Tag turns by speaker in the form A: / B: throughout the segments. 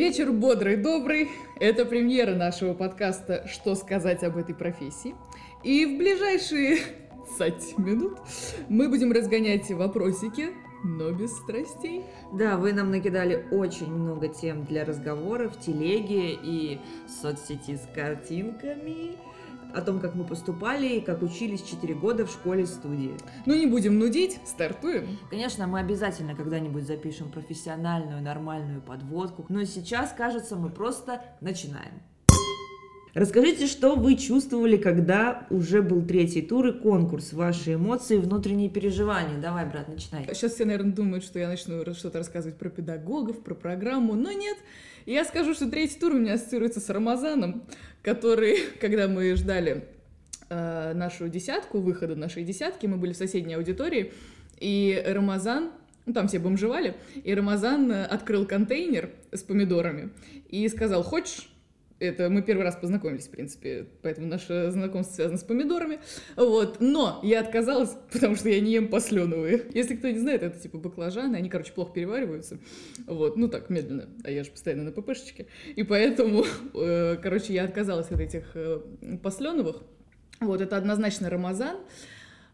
A: Вечер бодрый, добрый. Это премьера нашего подкаста «Что сказать об этой профессии?». И в ближайшие 20 минут мы будем разгонять вопросики, но без страстей.
B: Да, вы нам накидали очень много тем для разговора в телеге и соцсети с картинками о том, как мы поступали и как учились 4 года в школе-студии.
A: Ну не будем нудить, стартуем.
B: Конечно, мы обязательно когда-нибудь запишем профессиональную, нормальную подводку, но сейчас, кажется, мы просто начинаем. Расскажите, что вы чувствовали, когда уже был третий тур и конкурс, ваши эмоции, внутренние переживания. Давай, брат, начинай.
A: Сейчас все, наверное, думают, что я начну что-то рассказывать про педагогов, про программу, но нет. Я скажу, что третий тур у меня ассоциируется с Рамазаном, который, когда мы ждали э, нашу десятку, выхода нашей десятки, мы были в соседней аудитории, и Рамазан ну, там все бомжевали, и Рамазан открыл контейнер с помидорами и сказал, хочешь это мы первый раз познакомились, в принципе, поэтому наше знакомство связано с помидорами. Вот. Но я отказалась, потому что я не ем посленовые. Если кто не знает, это типа баклажаны, они, короче, плохо перевариваются. Вот. Ну так, медленно. А я же постоянно на ППшечке. И поэтому, э, короче, я отказалась от этих э, посленовых. Вот, это однозначно Рамазан.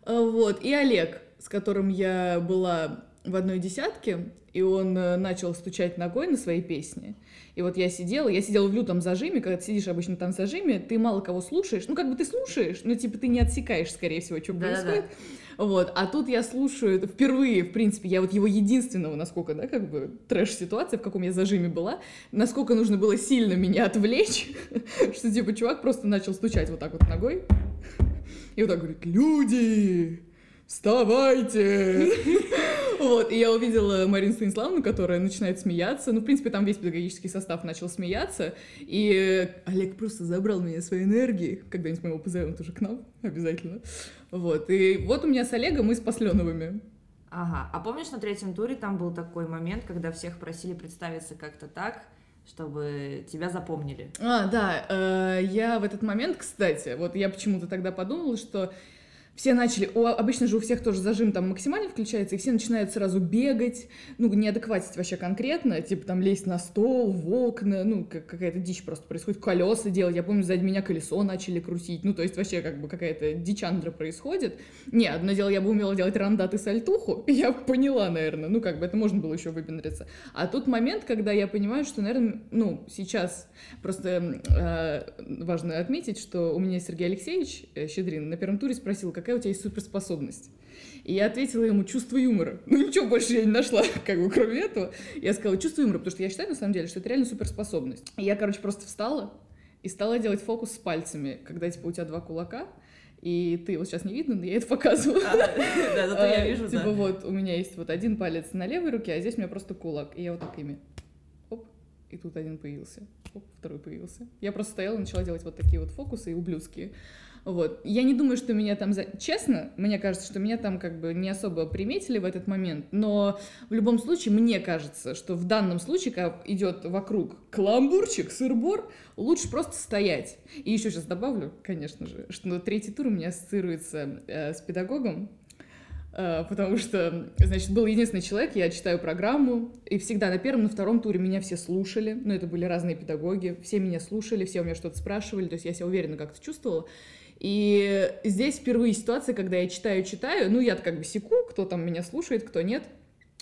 A: Э, вот. И Олег, с которым я была в одной десятке, и он э, начал стучать ногой на своей песне. И вот я сидела, я сидела в лютом зажиме, когда ты сидишь обычно там в зажиме, ты мало кого слушаешь, ну как бы ты слушаешь, но типа ты не отсекаешь, скорее всего, что да, происходит. Да. Вот, а тут я слушаю, это впервые, в принципе, я вот его единственного, насколько, да, как бы трэш-ситуация, в каком я зажиме была, насколько нужно было сильно меня отвлечь, что типа чувак просто начал стучать вот так вот ногой, и вот так говорит, люди, вставайте! Вот, и я увидела Марину Станиславовну, которая начинает смеяться. Ну, в принципе, там весь педагогический состав начал смеяться. И Олег просто забрал меня своей энергией. Когда-нибудь мы его позовем тоже к нам, обязательно. Вот, и вот у меня с Олегом мы с Посленовыми.
B: Ага, а помнишь, на третьем туре там был такой момент, когда всех просили представиться как-то так, чтобы тебя запомнили.
A: А, да, э, я в этот момент, кстати, вот я почему-то тогда подумала, что все начали, о, обычно же у всех тоже зажим там максимально включается, и все начинают сразу бегать, ну, неадекватить вообще конкретно, типа там лезть на стол, в окна, ну, какая-то дичь просто происходит, колеса делать, я помню, сзади меня колесо начали крутить, ну, то есть вообще как бы какая-то дичандра происходит. Не, одно дело, я бы умела делать рандат и сальтуху, я поняла, наверное, ну, как бы это можно было еще выпендриться. А тут момент, когда я понимаю, что, наверное, ну, сейчас просто э, важно отметить, что у меня Сергей Алексеевич э, Щедрин на первом туре спросил, как какая у тебя есть суперспособность? И я ответила ему чувство юмора. Ну, ничего больше я не нашла, как бы, кроме этого. Я сказала чувство юмора, потому что я считаю, на самом деле, что это реально суперспособность. И я, короче, просто встала и стала делать фокус с пальцами, когда, типа, у тебя два кулака, и ты, вот сейчас не видно, но я это показываю. А,
B: да, зато я вижу,
A: Типа вот у меня есть вот один палец на левой руке, а здесь у меня просто кулак, и я вот так ими. Оп, и тут один появился. Оп, второй появился. Я просто стояла и начала делать вот такие вот фокусы и ублюдские. Вот. Я не думаю, что меня там... За... Честно, мне кажется, что меня там как бы не особо приметили в этот момент, но в любом случае мне кажется, что в данном случае, когда идет вокруг каламбурчик, сырбор, лучше просто стоять. И еще сейчас добавлю, конечно же, что третий тур у меня ассоциируется э, с педагогом, э, потому что, значит, был единственный человек, я читаю программу, и всегда на первом, на втором туре меня все слушали, ну, это были разные педагоги, все меня слушали, все у меня что-то спрашивали, то есть я себя уверенно как-то чувствовала, и здесь впервые ситуация, когда я читаю-читаю, ну, я как бы секу, кто там меня слушает, кто нет.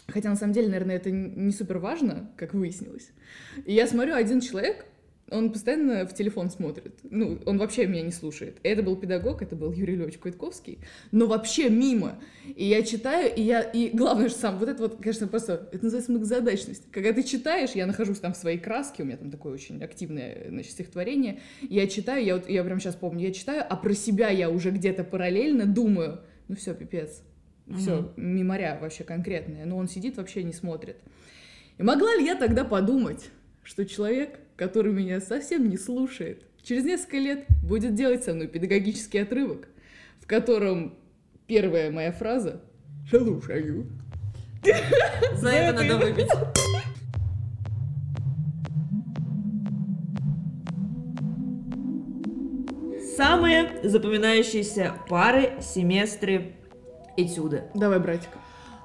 A: Хотя, на самом деле, наверное, это не супер важно, как выяснилось. И я смотрю, один человек он постоянно в телефон смотрит. Ну, он вообще меня не слушает. Это был педагог, это был Юрий Львович Куйтковский, но вообще мимо. И я читаю, и я, и главное, что сам, вот это вот, конечно, просто, это называется многозадачность. Когда ты читаешь, я нахожусь там в своей краске, у меня там такое очень активное, значит, стихотворение, я читаю, я вот, я прям сейчас помню, я читаю, а про себя я уже где-то параллельно думаю, ну все, пипец, все, угу. меморя вообще конкретное, но он сидит, вообще не смотрит. И могла ли я тогда подумать, что человек который меня совсем не слушает, через несколько лет будет делать со мной педагогический отрывок, в котором первая моя фраза «Слушаю».
B: За это надо выпить. Самые запоминающиеся пары, семестры, этюды.
A: Давай, братик.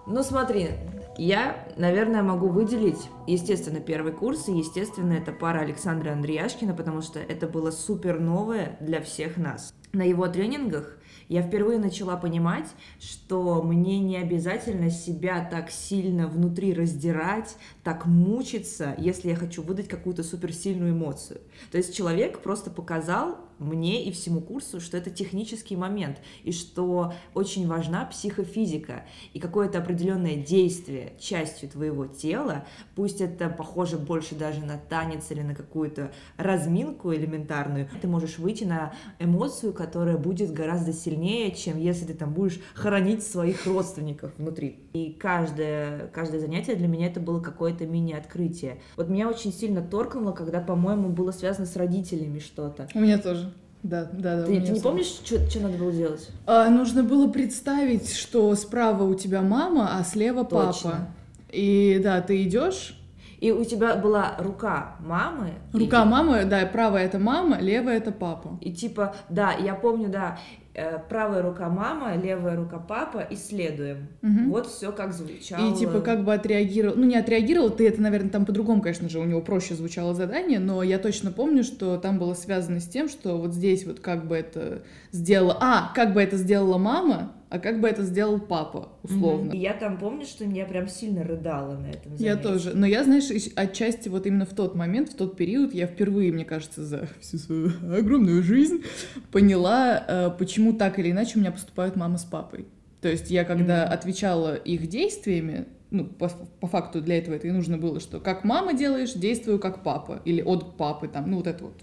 B: Ну смотри, Я, наверное, могу выделить, естественно, первый курс, и, естественно, это пара Александра Андреяшкина, потому что это было супер новое для всех нас. На его тренингах я впервые начала понимать, что мне не обязательно себя так сильно внутри раздирать, так мучиться, если я хочу выдать какую-то суперсильную эмоцию. То есть человек просто показал мне и всему курсу, что это технический момент, и что очень важна психофизика, и какое-то определенное действие частью твоего тела, пусть это похоже больше даже на танец или на какую-то разминку элементарную, ты можешь выйти на эмоцию, которая будет гораздо сильнее, чем если ты там будешь хоронить своих родственников внутри. И каждое, каждое занятие для меня это было какое-то мини-открытие. Вот меня очень сильно торкнуло, когда, по-моему, было связано с родителями что-то.
A: У меня тоже. Да, да, да.
B: Ты, ты не помнишь, что, что надо было делать?
A: А, нужно было представить, что справа у тебя мама, а слева
B: Точно.
A: папа. И да, ты идешь.
B: И у тебя была рука мамы.
A: Рука
B: и,
A: мамы, да, правая это мама, левая это папа.
B: И типа, да, я помню, да, правая рука мама, левая рука папа, исследуем.
A: Мгм.
B: Вот все как звучало.
A: И типа как бы отреагировал, ну не отреагировал, ты это, наверное, там по-другому, конечно же, у него проще звучало задание, но я точно помню, что там было связано с тем, что вот здесь вот как бы это сделала, а, как бы это сделала мама, а как бы это сделал папа, условно.
B: И я там помню, что я прям сильно рыдала на этом
A: Я
B: занятии.
A: тоже. Но я, знаешь, отчасти вот именно в тот момент, в тот период, я впервые, мне кажется, за всю свою огромную жизнь поняла, э, почему так или иначе у меня поступают мама с папой. То есть я, когда
B: Мгм.
A: отвечала их действиями, ну, по, по факту для этого это и нужно было, что как мама делаешь, действую как папа. Или от папы там, ну, вот это вот.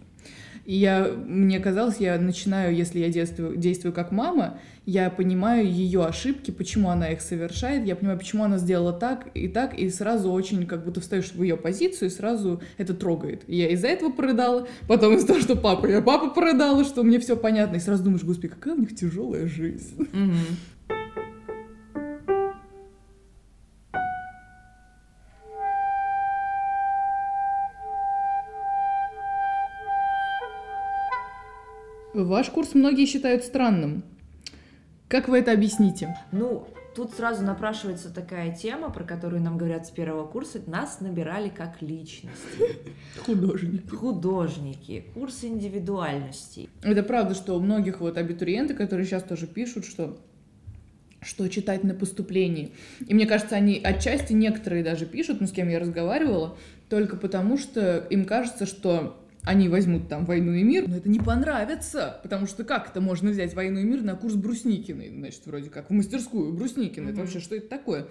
A: И я, мне казалось, я начинаю, если я действую, действую как мама, я понимаю ее ошибки, почему она их совершает, я понимаю, почему она сделала так и так, и сразу очень как будто встаешь в ее позицию, и сразу это трогает. И я из-за этого порыдала, потом из-за того, что папа, я папа порыдала, что мне все понятно, и сразу думаешь, господи, какая у них тяжелая жизнь.
B: Мгм.
A: Ваш курс многие считают странным. Как вы это объясните?
B: Ну, тут сразу напрашивается такая тема, про которую нам говорят с первого курса. Нас набирали как личности.
A: Художник.
B: Художники, курс индивидуальностей.
A: Это правда, что у многих вот абитуриенты, которые сейчас тоже пишут, что что читать на поступлении. И мне кажется, они отчасти некоторые даже пишут, ну, с кем я разговаривала, только потому что им кажется, что они возьмут там «Войну и мир», но это не понравится, потому что как это можно взять «Войну и мир» на курс Брусникиной, значит, вроде как, в мастерскую Брусникиной, это
B: Мгм.
A: вообще что это такое?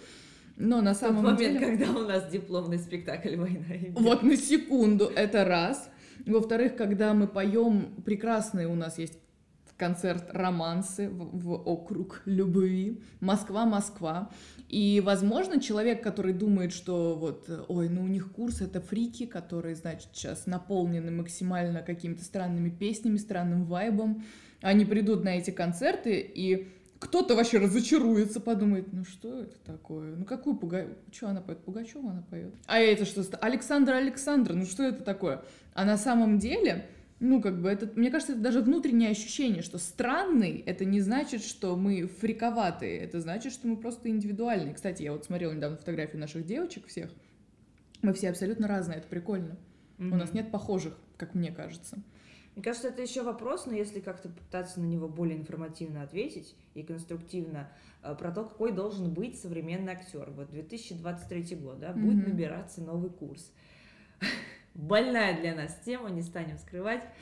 A: Но на
B: В тот
A: самом
B: момент,
A: деле...
B: когда у нас дипломный спектакль «Война и мир».
A: Вот на секунду, это раз. Во-вторых, когда мы поем прекрасные у нас есть концерт романсы в, в округ любви Москва, Москва. И, возможно, человек, который думает, что вот, ой, ну у них курс это фрики, которые, значит, сейчас наполнены максимально какими-то странными песнями, странным вайбом, они придут на эти концерты и кто-то вообще разочаруется, подумает, ну что это такое? Ну какую Пуга... Что она поет? Пугачева она поет. А это что? Александра Александра, ну что это такое? А на самом деле, ну как бы это, мне кажется, это даже внутреннее ощущение, что странный, это не значит, что мы фриковатые, это значит, что мы просто индивидуальные. Кстати, я вот смотрела недавно фотографии наших девочек всех, мы все абсолютно разные, это прикольно. У нас нет похожих, как мне кажется.
B: Мне кажется, это еще вопрос, но если как-то пытаться на него более информативно ответить и конструктивно э, про то, какой должен быть современный актер. Вот 2023 год, да, будет
A: Мгм.
B: набираться новый курс. Больная для нас тема, не станем скрывать.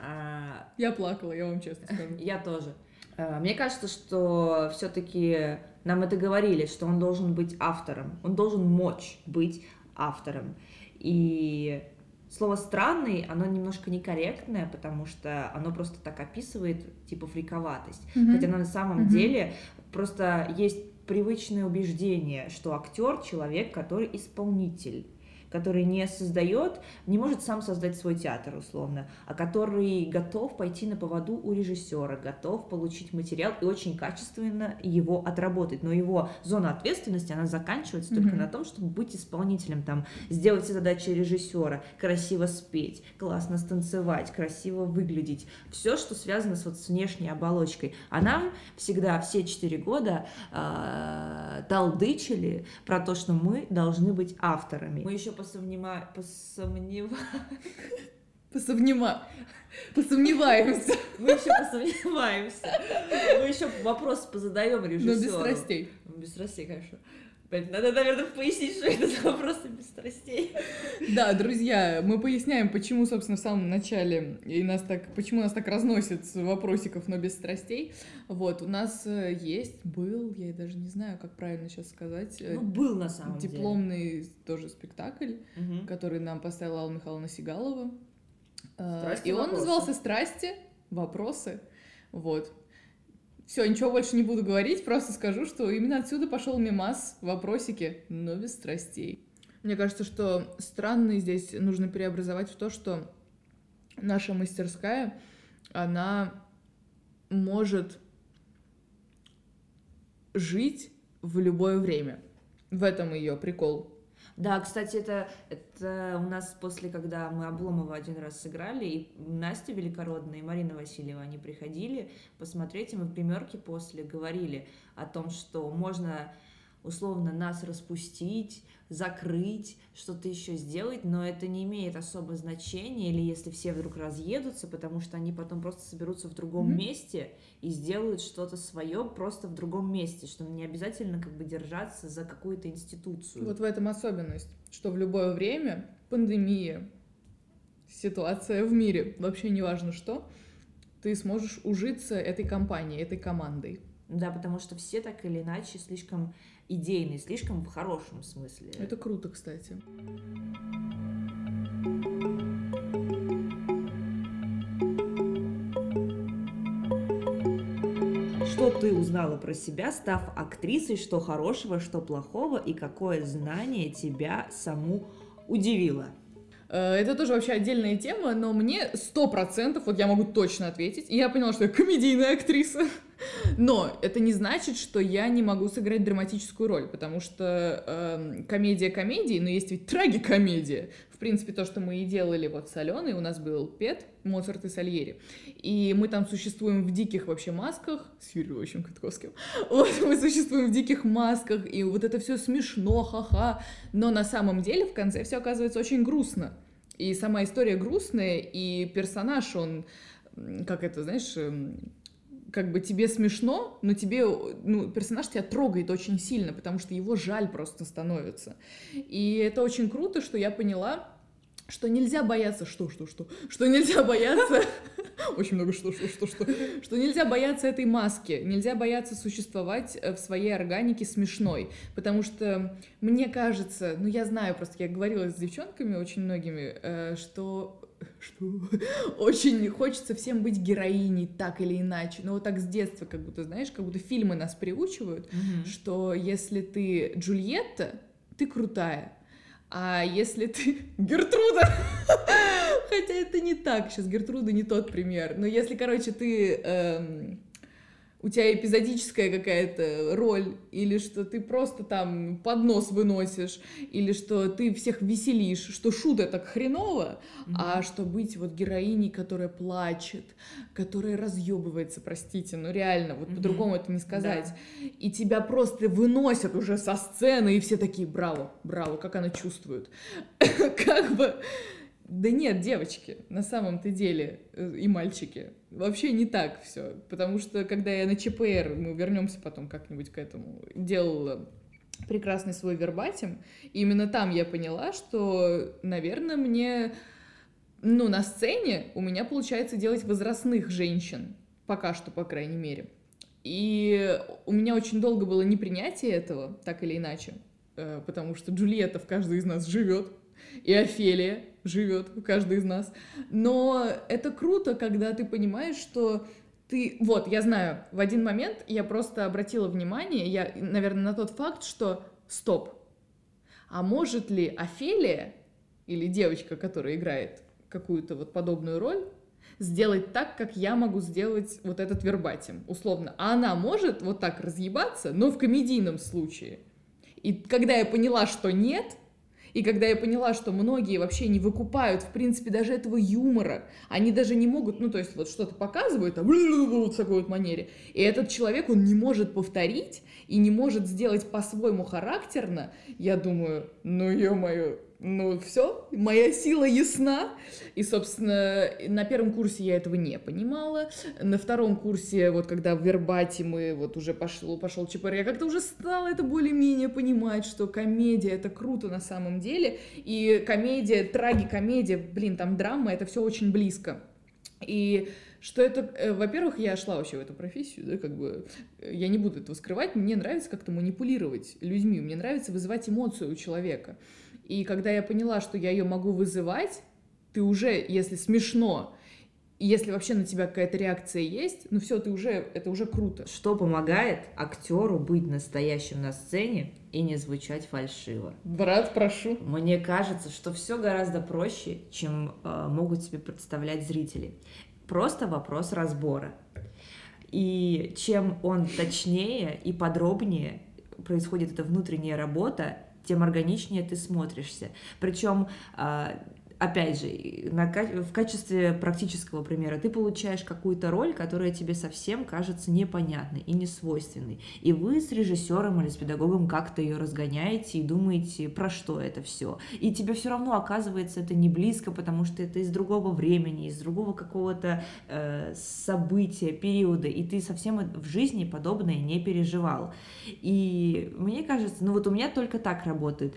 B: А,
A: Я плакала, я вам честно скажу.
B: Я тоже. А, Мне кажется, что все-таки нам это говорили, что он должен быть автором, он должен мочь быть автором. И слово странный, оно немножко некорректное, потому что оно просто так описывает типа фриковатость.
A: Мгм.
B: Хотя на самом
A: Мгм.
B: деле просто есть привычное убеждение, что актер человек, который исполнитель. Который не создает, не может сам создать свой театр, условно, а который готов пойти на поводу у режиссера, готов получить материал и очень качественно его отработать. Но его зона ответственности, она заканчивается только
A: Мгм.
B: на том, чтобы быть исполнителем, там, сделать все задачи режиссера, красиво спеть, классно станцевать, красиво выглядеть. Все, что связано с, вот, с внешней оболочкой. А нам всегда все четыре года э, толдычили про то, что мы должны быть авторами. Мы еще посомнева... посомнева...
A: Посомнема... Посомневаемся,
B: Мы еще посомневаемся. Мы еще вопрос позадаем
A: но
B: режиссеру.
A: без страстей.
B: Без страстей, конечно. Блин, Надо, наверное, пояснить, что это за вопросы без страстей.
A: Да, друзья, мы поясняем, почему, собственно, в самом начале и нас так, почему нас так разносит с вопросиков, но без страстей. Вот, у нас э, есть, был, я даже не знаю, как правильно сейчас сказать, э,
B: Ну, был на самом деле.
A: дипломный тоже спектакль,
B: Мгм.
A: который нам поставила Алла Михайловна Сигалова. Э,
B: «Страсти,
A: И он
B: вопросы».
A: назывался «Страсти, вопросы». Вот. Все, ничего больше не буду говорить, просто скажу, что именно отсюда пошел мимас, вопросики, но без страстей. Мне кажется, что странный здесь нужно преобразовать в то, что наша мастерская, она может жить в любое время. В этом ее прикол.
B: Да, кстати, это, это у нас после, когда мы Обломова один раз сыграли, и Настя Великородная и Марина Васильева, они приходили посмотреть, и мы в гримерке после говорили о том, что можно условно нас распустить, закрыть, что-то еще сделать, но это не имеет особо значения, или если все вдруг разъедутся, потому что они потом просто соберутся в другом
A: Мгм.
B: месте и сделают что-то свое просто в другом месте, что не обязательно как бы держаться за какую-то институцию.
A: Вот в этом особенность, что в любое время пандемия, ситуация в мире, вообще не важно что, ты сможешь ужиться этой компанией, этой командой.
B: Да, потому что все так или иначе слишком идейные, слишком в хорошем смысле.
A: Это круто, кстати.
B: Что ты узнала про себя, став актрисой, что хорошего, что плохого, и какое знание тебя саму удивило?
A: Э, Это тоже вообще отдельная тема, но мне сто процентов, вот я могу точно ответить, и я поняла, что я комедийная актриса. Но это не значит, что я не могу сыграть драматическую роль, потому что эм, комедия комедии, но есть ведь трагикомедия. В принципе, то, что мы и делали вот с Аленой, у нас был Пет, Моцарт и Сальери. И мы там существуем в диких вообще масках, с Юрием Катковским. Вот, мы существуем в диких масках, и вот это все смешно, ха-ха. Но на самом деле в конце все оказывается очень грустно. И сама история грустная, и персонаж, он, как это, знаешь, эм, как бы тебе смешно, но тебе, ну, персонаж тебя трогает очень сильно, потому что его жаль просто становится. И это очень круто, что я поняла, что нельзя бояться, что, что, что, что нельзя бояться, очень много что, что, что, что, что нельзя бояться этой маски, нельзя бояться существовать э, в своей органике смешной, потому что мне кажется, ну я знаю, просто я говорила с девчонками очень многими, э, что что очень хочется всем быть героиней так или иначе, но вот так с детства, как будто, знаешь, как будто фильмы нас приучивают, что если ты Джульетта, ты крутая, а если ты Гертруда, хотя это не так, сейчас Гертруда не тот пример, но если, короче, ты эм, у тебя эпизодическая какая-то роль, или что ты просто там поднос выносишь, или что ты всех веселишь, что шутка так хреново, а что быть вот героиней, которая плачет, которая разъебывается, простите, ну реально, вот
B: Мгм.
A: по-другому это не сказать. И тебя просто выносят уже со сцены, и все такие, браво, браво, как она чувствует. Как бы... Да нет, девочки, на самом-то деле, э, и мальчики, вообще не так все. Потому что, когда я на ЧПР, мы вернемся потом как-нибудь к этому, делала прекрасный свой вербатим, именно там я поняла, что, наверное, мне, ну, на сцене у меня получается делать возрастных женщин, пока что, по крайней мере. И у меня очень долго было непринятие этого, так или иначе, э, потому что Джульетта в каждой из нас живет, и Офелия живет в каждой из нас. Но это круто, когда ты понимаешь, что ты... Вот, я знаю, в один момент я просто обратила внимание, я, наверное, на тот факт, что стоп, а может ли Офелия или девочка, которая играет какую-то вот подобную роль, сделать так, как я могу сделать вот этот вербатим, условно. А она может вот так разъебаться, но в комедийном случае. И когда я поняла, что нет, и когда я поняла, что многие вообще не выкупают, в принципе, даже этого юмора, они даже не могут, ну, то есть вот что-то показывают, а в такой вот манере, и этот человек, он не может повторить и не может сделать по-своему характерно, я думаю, ну, ё-моё, ну все, моя сила ясна. И, собственно, на первом курсе я этого не понимала. На втором курсе, вот когда в вербате мы вот уже пошел, пошел ЧПР, я как-то уже стала это более-менее понимать, что комедия это круто на самом деле. И комедия, трагикомедия, блин, там драма, это все очень близко. И что это, э, во-первых, я шла вообще в эту профессию, да, как бы, я не буду этого скрывать, мне нравится как-то манипулировать людьми, мне нравится вызывать эмоцию у человека. И когда я поняла, что я ее могу вызывать, ты уже, если смешно, если вообще на тебя какая-то реакция есть, ну все, ты уже, это уже круто.
B: Что помогает актеру быть настоящим на сцене и не звучать фальшиво?
A: Брат, прошу.
B: Мне кажется, что все гораздо проще, чем э, могут себе представлять зрители. Просто вопрос разбора. И чем он точнее и подробнее происходит эта внутренняя работа, тем органичнее ты смотришься. Причем а, опять же, на, в качестве практического примера, ты получаешь какую-то роль, которая тебе совсем кажется непонятной и несвойственной. И вы с режиссером или с педагогом как-то ее разгоняете и думаете, про что это все. И тебе все равно оказывается это не близко, потому что это из другого времени, из другого какого-то э, события, периода, и ты совсем в жизни подобное не переживал. И мне кажется, ну вот у меня только так работает.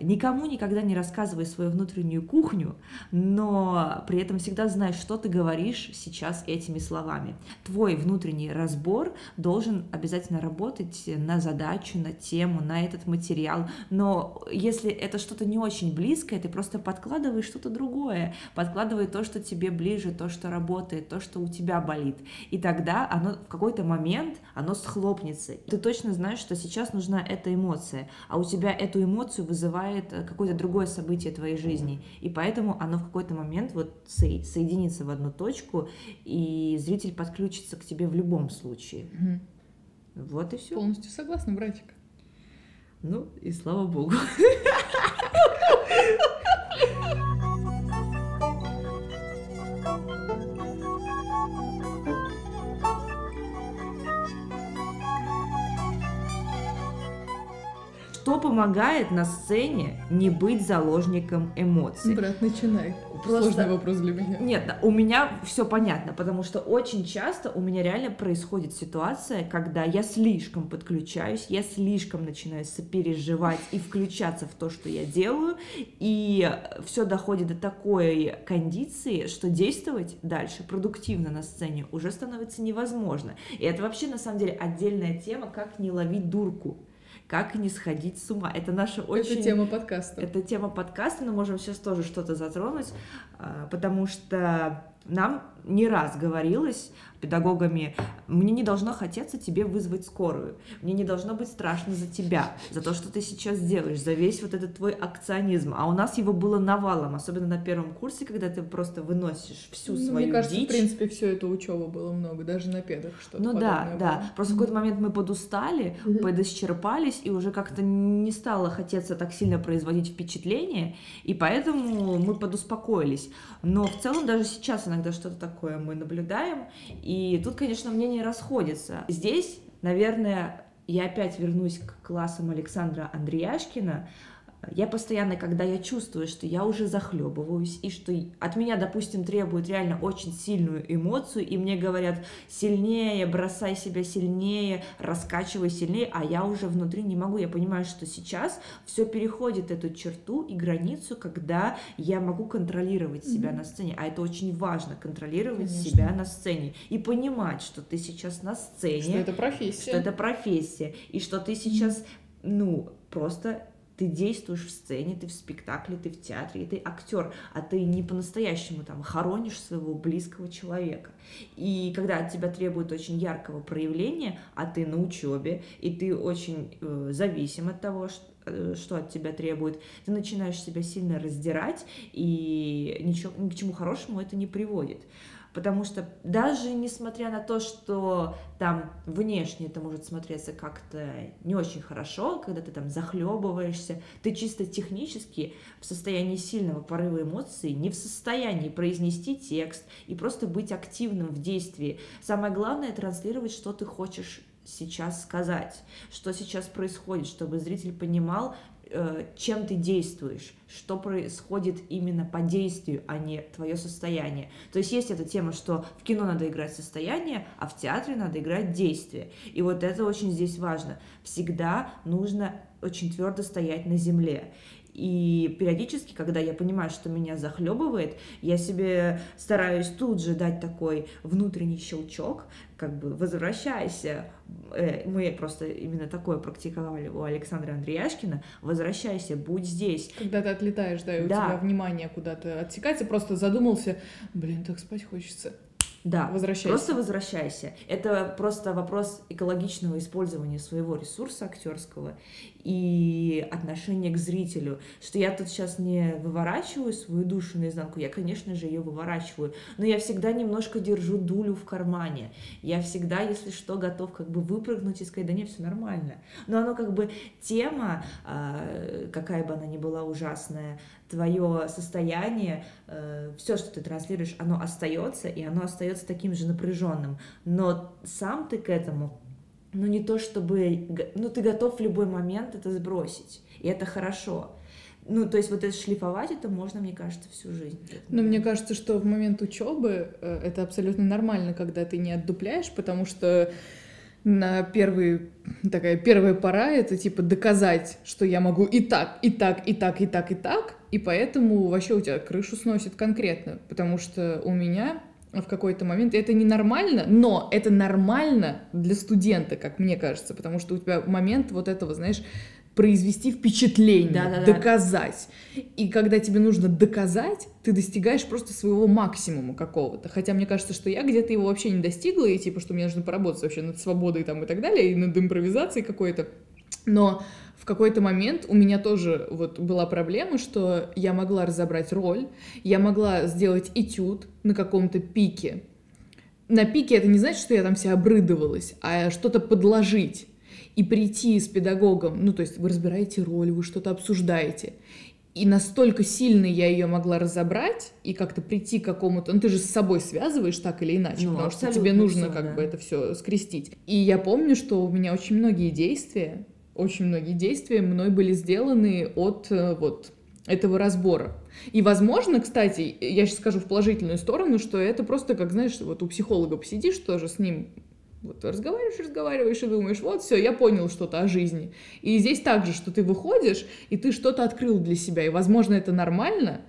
B: Никому никогда не рассказывай свою внутреннюю кухню, но при этом всегда знай, что ты говоришь сейчас этими словами. Твой внутренний разбор должен обязательно работать на задачу, на тему, на этот материал. Но если это что-то не очень близкое, ты просто подкладываешь что-то другое, подкладывай то, что тебе ближе, то, что работает, то, что у тебя болит. И тогда оно в какой-то момент оно схлопнется. Ты точно знаешь, что сейчас нужна эта эмоция, а у тебя эту эмоцию вызывает вызывает э, какое-то другое событие твоей жизни. И поэтому оно в какой-то момент вот соединится в одну точку, и зритель подключится к тебе в любом случае. Угу. Вот и все.
A: Полностью согласна, братик.
B: Ну, и слава богу. помогает на сцене не быть заложником эмоций?
A: Брат, начинай. Просто... Сложный вопрос для меня.
B: Нет, у меня все понятно, потому что очень часто у меня реально происходит ситуация, когда я слишком подключаюсь, я слишком начинаю сопереживать и включаться в то, что я делаю, и все доходит до такой кондиции, что действовать дальше продуктивно на сцене уже становится невозможно. И это вообще на самом деле отдельная тема, как не ловить дурку как не сходить с ума. Это наша очень...
A: Это тема подкаста.
B: Это тема подкаста, но можем сейчас тоже что-то затронуть, а, потому что нам не раз говорилось педагогами, мне не должно хотеться тебе вызвать скорую, мне не должно быть страшно за тебя, за то, что ты сейчас делаешь, за весь вот этот твой акционизм. А у нас его было навалом, особенно на первом курсе, когда ты просто выносишь всю ну, свою
A: Мне кажется,
B: дичь.
A: в принципе, все это учеба было много, даже на педах что-то
B: Ну да, было. да. Просто в какой-то момент мы подустали, mm-hmm. подисчерпались, и уже как-то не стало хотеться так сильно производить впечатление, и поэтому мы подуспокоились. Но в целом даже сейчас иногда что-то такое мы наблюдаем, и тут, конечно, мнения расходятся. Здесь, наверное, я опять вернусь к классам Александра Андреяшкина, я постоянно, когда я чувствую, что я уже захлебываюсь, и что от меня, допустим, требуют реально очень сильную эмоцию, и мне говорят сильнее, бросай себя сильнее, раскачивай сильнее, а я уже внутри не могу. Я понимаю, что сейчас все переходит эту черту и границу, когда я могу контролировать себя mm-hmm. на сцене. А это очень важно, контролировать Конечно. себя на сцене и понимать, что ты сейчас на сцене. Что
A: это профессия.
B: Что это профессия. И что ты сейчас, ну, просто ты действуешь в сцене, ты в спектакле, ты в театре, и ты актер, а ты не по-настоящему там хоронишь своего близкого человека. И когда от тебя требуют очень яркого проявления, а ты на учебе, и ты очень э, зависим от того, что э, что от тебя требует, ты начинаешь себя сильно раздирать, и ничего, ни к чему хорошему это не приводит потому что даже несмотря на то, что там внешне это может смотреться как-то не очень хорошо, когда ты там захлебываешься, ты чисто технически в состоянии сильного порыва эмоций, не в состоянии произнести текст и просто быть активным в действии. Самое главное транслировать, что ты хочешь сейчас сказать, что сейчас происходит, чтобы зритель понимал, чем ты действуешь, что происходит именно по действию, а не твое состояние. То есть есть эта тема, что в кино надо играть состояние, а в театре надо играть действие. И вот это очень здесь важно. Всегда нужно очень твердо стоять на земле. И периодически, когда я понимаю, что меня захлебывает, я себе стараюсь тут же дать такой внутренний щелчок, как бы возвращайся, э, мы просто именно такое практиковали у Александра Андреяшкина, возвращайся, будь здесь.
A: Когда ты отлетаешь, да, и у да. тебя внимание куда-то отсекается, просто задумался, блин, так спать хочется.
B: Да, возвращайся. просто возвращайся. Это просто вопрос экологичного использования своего ресурса актерского и отношения к зрителю. Что я тут сейчас не выворачиваю свою душу наизнанку, я, конечно же, ее выворачиваю, но я всегда немножко держу дулю в кармане. Я всегда, если что, готов как бы выпрыгнуть и сказать, да нет, все нормально. Но оно как бы тема, а, какая бы она ни была ужасная, твое состояние, э, все, что ты транслируешь, оно остается, и оно остается таким же напряженным. Но сам ты к этому, ну не то чтобы, ну ты готов в любой момент это сбросить, и это хорошо. Ну, то есть вот это шлифовать, это можно, мне кажется, всю жизнь.
A: Но мне кажется, что в момент учебы э, это абсолютно нормально, когда ты не отдупляешь, потому что на первый, такая первая пора это типа доказать, что я могу и так, и так, и так, и так, и так, и поэтому вообще у тебя крышу сносит конкретно, потому что у меня в какой-то момент, это ненормально, но это нормально для студента, как мне кажется, потому что у тебя момент вот этого, знаешь, произвести впечатление, да, да, доказать. И когда тебе нужно доказать, ты достигаешь просто своего максимума какого-то. Хотя мне кажется, что я где-то его вообще не достигла, и типа, что мне нужно поработать вообще над свободой там и так далее, и над импровизацией какой-то. Но какой-то момент у меня тоже вот была проблема, что я могла разобрать роль, я могла сделать этюд на каком-то пике. На пике это не значит, что я там себя обрыдывалась, а что-то подложить и прийти с педагогом, ну то есть вы разбираете роль, вы что-то обсуждаете, и настолько сильно я ее могла разобрать и как-то прийти к какому-то... Ну, ты же с собой связываешь так или иначе, ну, потому что тебе нужно все, как да. бы это все скрестить. И я помню, что у меня очень многие действия очень многие действия мной были сделаны от э, вот этого разбора. И, возможно, кстати, я сейчас скажу в положительную сторону, что это просто, как, знаешь, вот у психолога посидишь тоже с ним, вот разговариваешь, разговариваешь и думаешь, вот все, я понял что-то о жизни. И здесь также, что ты выходишь, и ты что-то открыл для себя, и, возможно, это нормально,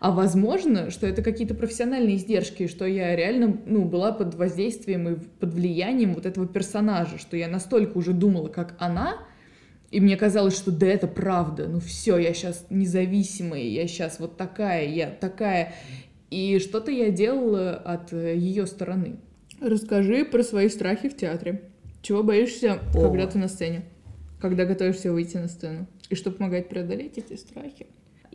A: а возможно, что это какие-то профессиональные издержки, что я реально ну, была под воздействием и под влиянием вот этого персонажа, что я настолько уже думала, как она, и мне казалось, что да, это правда. Ну все, я сейчас независимая, я сейчас вот такая, я такая. И что-то я делала от э, ее стороны. Расскажи про свои страхи в театре. Чего боишься, О. когда ты на сцене? Когда готовишься выйти на сцену? И что помогает преодолеть эти страхи?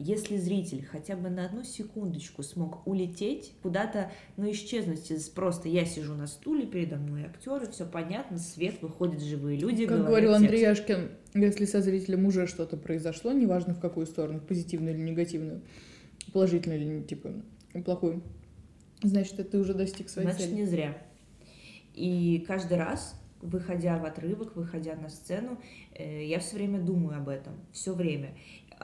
B: Если зритель хотя бы на одну секундочку смог улететь куда-то, ну, исчезнуть из просто я сижу на стуле, передо мной актеры, все понятно, свет, выходят живые люди.
A: Как говорил Андрей Яшкин, если со зрителем уже что-то произошло, неважно в какую сторону, позитивную или негативную, положительную или типа плохую, значит, ты уже достиг своей
B: значит,
A: цели.
B: Значит, не зря. И каждый раз выходя в отрывок, выходя на сцену, э, я все время думаю об этом, все время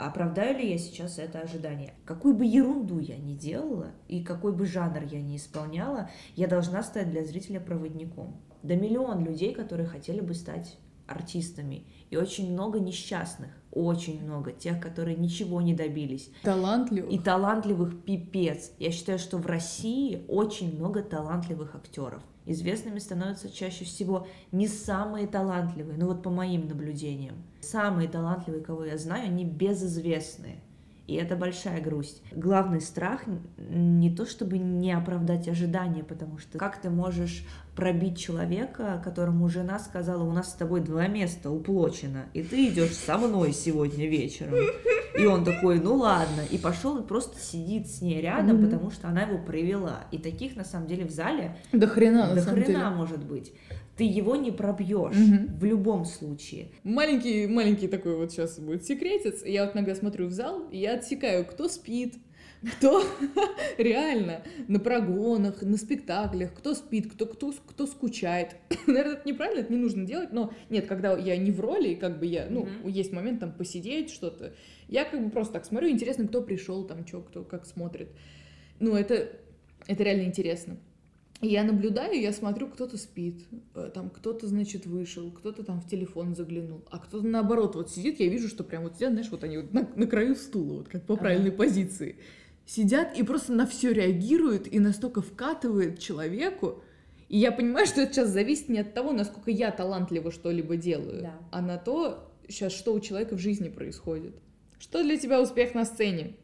B: оправдаю ли я сейчас это ожидание. Какую бы ерунду я ни делала и какой бы жанр я ни исполняла, я должна стать для зрителя проводником. Да миллион людей, которые хотели бы стать артистами, и очень много несчастных, очень много тех, которые ничего не добились.
A: Талантливых.
B: И талантливых пипец. Я считаю, что в России очень много талантливых актеров. Известными становятся чаще всего не самые талантливые, ну вот по моим наблюдениям. Самые талантливые, кого я знаю, они безызвестные. И это большая грусть. Главный страх не то, чтобы не оправдать ожидания, потому что как ты можешь пробить человека, которому жена сказала, у нас с тобой два места уплочено, и ты идешь со мной сегодня вечером. И он такой, ну ладно, и пошел и просто сидит с ней рядом, mm-hmm. потому что она его привела. И таких на самом деле в зале
A: до хрена,
B: до хрена
A: деле.
B: может быть. Ты его не пробьешь mm-hmm. в любом случае.
A: Маленький, маленький такой вот сейчас будет секретец. Я вот иногда смотрю в зал, и я отсекаю, кто спит, кто реально на прогонах, на спектаклях, кто спит, кто, кто, кто скучает. Наверное, это неправильно, это не нужно делать, но нет, когда я не в роли, как бы я, ну, mm-hmm. есть момент там посидеть, что-то, я как бы просто так смотрю, интересно, кто пришел, там, что, кто как смотрит. Ну, это, это реально интересно. И я наблюдаю, я смотрю, кто-то спит, э, там кто-то, значит, вышел, кто-то там в телефон заглянул, а кто-то наоборот вот сидит, я вижу, что прям вот сидят, знаешь, вот они вот на, на краю стула, вот как по правильной ага. позиции сидят и просто на все реагируют и настолько вкатывает человеку. И я понимаю, что это сейчас зависит не от того, насколько я талантливо что-либо делаю, да. а на то, сейчас что у человека в жизни происходит. Что для тебя успех на сцене?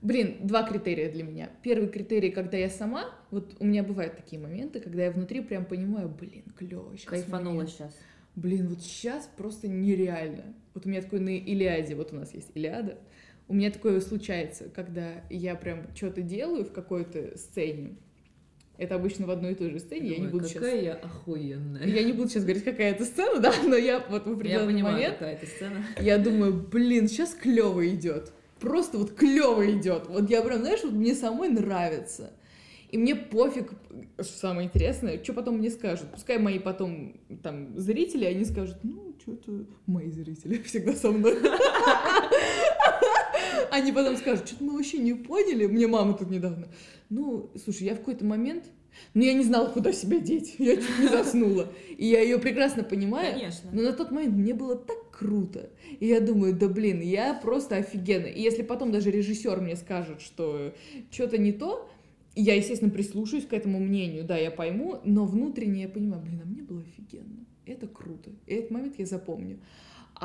A: Блин, два критерия для меня. Первый критерий, когда я сама, вот у меня бывают такие моменты, когда я внутри прям понимаю, блин, клево.
B: Кайфанула момент. сейчас.
A: Блин, вот сейчас просто нереально. Вот у меня такой на Илиаде, вот у нас есть Илиада, у меня такое случается, когда я прям что-то делаю в какой-то сцене. Это обычно в одной и той же сцене.
B: Думаю,
A: я не буду
B: какая сейчас... я охуенная.
A: Я не буду сейчас говорить, какая это сцена, да, но я вот в определенный
B: я понимаю,
A: момент...
B: какая это сцена.
A: Я думаю, блин, сейчас клево идет. Просто вот клево идет. Вот я прям, знаешь, вот мне самой нравится. И мне пофиг, что самое интересное, что потом мне скажут. Пускай мои потом там зрители, они скажут, ну, что-то мои зрители всегда со мной. Они потом скажут, что-то мы вообще не поняли. Мне мама тут недавно. Ну, слушай, я в какой-то момент ну, я не знала, куда себя деть. Я чуть не заснула. И я ее прекрасно понимаю.
B: Конечно.
A: Но на тот момент мне было так круто. И я думаю, да блин, я просто офигенно. И если потом даже режиссер мне скажет, что что-то не то, я, естественно, прислушаюсь к этому мнению, да, я пойму, но внутренне я понимаю, блин, а мне было офигенно. Это круто. И этот момент я запомню.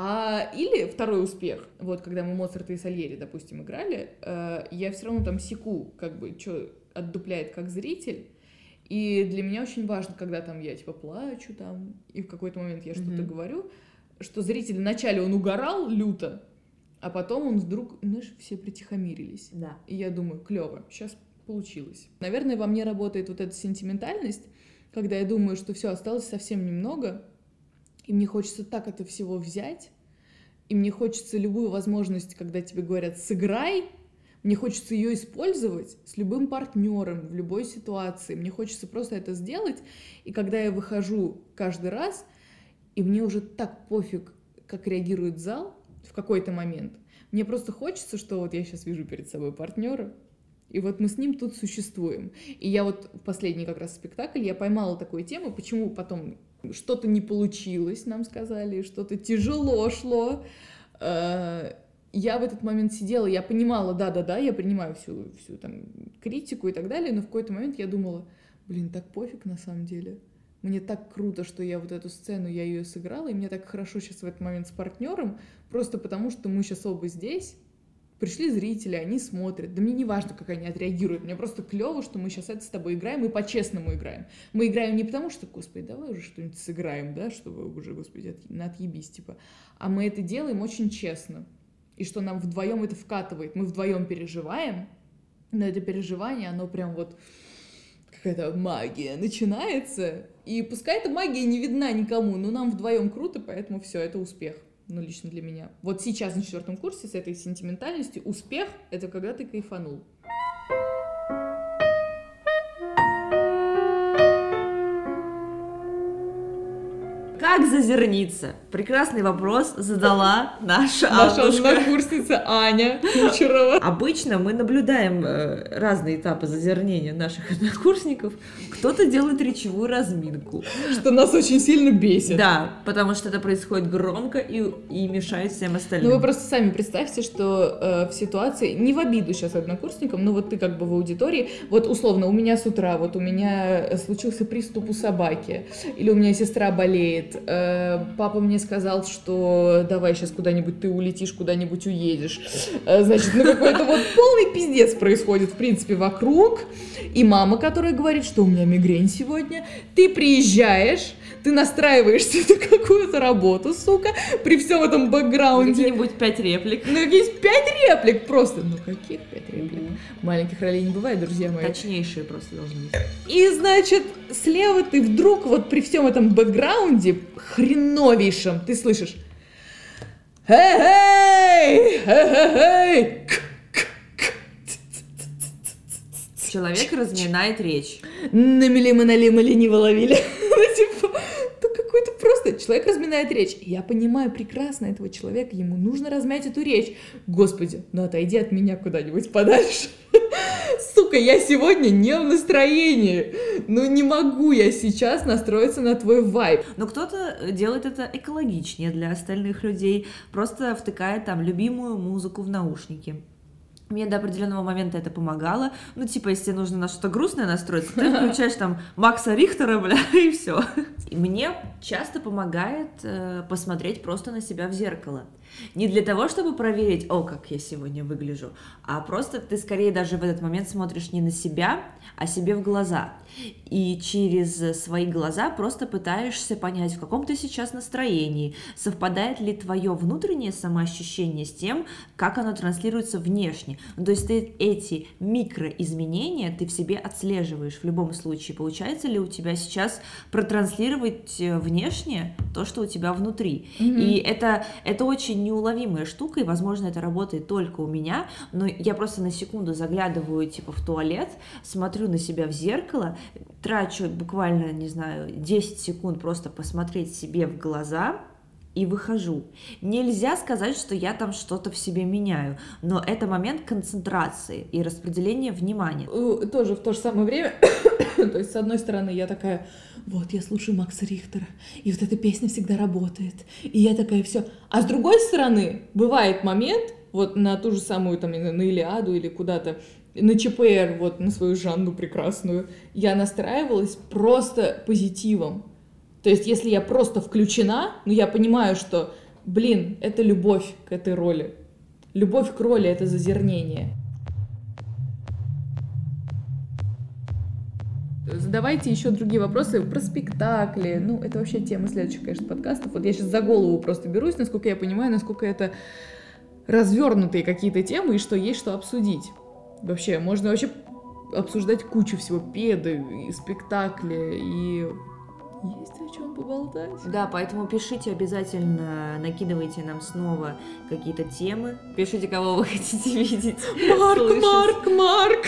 A: А, или второй успех, вот когда мы Моцарта и Сальери, допустим, играли, э, я все равно там секу, как бы, что отдупляет как зритель, и для меня очень важно, когда там я типа плачу там, и в какой-то момент я что-то mm-hmm. говорю, что зритель вначале он угорал люто, а потом он вдруг, знаешь, все притихомирились.
B: Да.
A: И я думаю, клево, сейчас получилось. Наверное, во мне работает вот эта сентиментальность, когда я думаю, что все осталось совсем немного, и мне хочется так это всего взять, и мне хочется любую возможность, когда тебе говорят «сыграй», мне хочется ее использовать с любым партнером в любой ситуации. Мне хочется просто это сделать. И когда я выхожу каждый раз, и мне уже так пофиг, как реагирует зал в какой-то момент, мне просто хочется, что вот я сейчас вижу перед собой партнера, и вот мы с ним тут существуем. И я вот в последний как раз спектакль, я поймала такую тему, почему потом что-то не получилось, нам сказали, что-то тяжело шло. Э, я в этот момент сидела, я понимала, да-да-да, я принимаю всю, всю там критику и так далее, но в какой-то момент я думала, блин, так пофиг на самом деле. Мне так круто, что я вот эту сцену, я ее сыграла, и мне так хорошо сейчас в этот момент с партнером, просто потому что мы сейчас оба здесь, Пришли зрители, они смотрят. Да мне не важно, как они отреагируют. Мне просто клево, что мы сейчас это с тобой играем и по-честному играем. Мы играем не потому, что, господи, давай уже что-нибудь сыграем, да, чтобы уже, господи, от, отъебись, типа. А мы это делаем очень честно. И что нам вдвоем это вкатывает. Мы вдвоем переживаем, но это переживание, оно прям вот какая-то магия начинается. И пускай эта магия не видна никому, но нам вдвоем круто, поэтому все, это успех ну, лично для меня. Вот сейчас на четвертом курсе с этой сентиментальностью успех — это когда ты кайфанул.
B: Как зазерниться? Прекрасный вопрос задала наша
A: Наша однокурсница Аня Кучерова.
B: Обычно мы наблюдаем э, разные этапы зазернения наших однокурсников. Кто-то делает речевую разминку.
A: Что нас очень сильно бесит.
B: Да, потому что это происходит громко и, и мешает всем остальным.
A: Ну вы просто сами представьте, что э, в ситуации, не в обиду сейчас однокурсникам, но вот ты как бы в аудитории, вот условно, у меня с утра, вот у меня э, случился приступ у собаки, или у меня сестра болеет, э, папа мне сказал, что давай сейчас куда-нибудь ты улетишь, куда-нибудь уедешь. Э, значит, ну какой-то вот полный пиздец происходит, в принципе, вокруг, и мама, которая говорит, что у меня мигрень сегодня, ты приезжаешь, ты настраиваешься на какую-то работу, сука, при всем этом бэкграунде.
B: Какие-нибудь пять реплик.
A: Ну, есть пять реплик просто. Ну, каких пять реплик? Маленьких ролей не бывает, друзья мои.
B: Точнейшие просто должны быть.
A: И, значит, слева ты вдруг вот при всем этом бэкграунде хреновейшем ты слышишь «Эй, эй, эй,
B: Человек разминает речь.
A: Намели мы налимо лениво ловили. Ну, типа, ну просто... Человек разминает речь. Я понимаю прекрасно этого человека, ему нужно размять эту речь. Господи, ну отойди от меня куда-нибудь подальше. Сука, я сегодня не в настроении. Ну не могу я сейчас настроиться на твой вайб.
B: Но кто-то делает это экологичнее для остальных людей, просто втыкает там любимую музыку в наушники. Мне до определенного момента это помогало. Ну, типа, если тебе нужно на что-то грустное настроиться, ты включаешь там Макса Рихтера, бля, и все. И мне часто помогает э, посмотреть просто на себя в зеркало. Не для того, чтобы проверить, о, как я сегодня выгляжу, а просто ты скорее даже в этот момент смотришь не на себя, а себе в глаза. И через свои глаза просто пытаешься понять, в каком ты сейчас настроении, совпадает ли твое внутреннее самоощущение с тем, как оно транслируется внешне. Ну, то есть ты эти микроизменения ты в себе отслеживаешь в любом случае. Получается ли у тебя сейчас протранслировать э, внешне то, что у тебя внутри. И это, это очень неуловимая штука, и, возможно, это работает только у меня, но я просто на секунду заглядываю, типа, в туалет, смотрю на себя в зеркало, трачу буквально, не знаю, 10 секунд просто посмотреть себе в глаза, и выхожу. Нельзя сказать, что я там что-то в себе меняю, но это момент концентрации и распределения внимания.
A: Э, Тоже в то же самое время, то есть, с одной стороны, я такая, вот, я слушаю Макса Рихтера, и вот эта песня всегда работает, и я такая, все. А с другой стороны, бывает момент, вот на ту же самую, там, на Илиаду или куда-то, на ЧПР, вот, на свою Жанну прекрасную, я настраивалась просто позитивом. То есть, если я просто включена, ну, я понимаю, что, блин, это любовь к этой роли. Любовь к роли — это зазернение. Задавайте еще другие вопросы про спектакли. Ну, это вообще тема следующих, конечно, подкастов. Вот я сейчас за голову просто берусь, насколько я понимаю, насколько это развернутые какие-то темы и что есть что обсудить. Вообще, можно вообще обсуждать кучу всего, педы, и спектакли, и есть о чем поболтать.
B: Да, поэтому пишите обязательно, накидывайте нам снова какие-то темы. Пишите, кого вы хотите видеть.
A: Марк,
B: слышать.
A: Марк, Марк!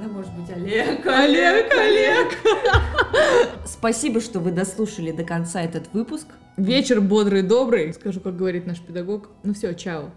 B: Да, может быть, Олег.
A: Олег, Олег!
B: Спасибо, что вы дослушали до конца этот выпуск.
A: Вечер бодрый, добрый. Скажу, как говорит наш педагог. Ну все, чао.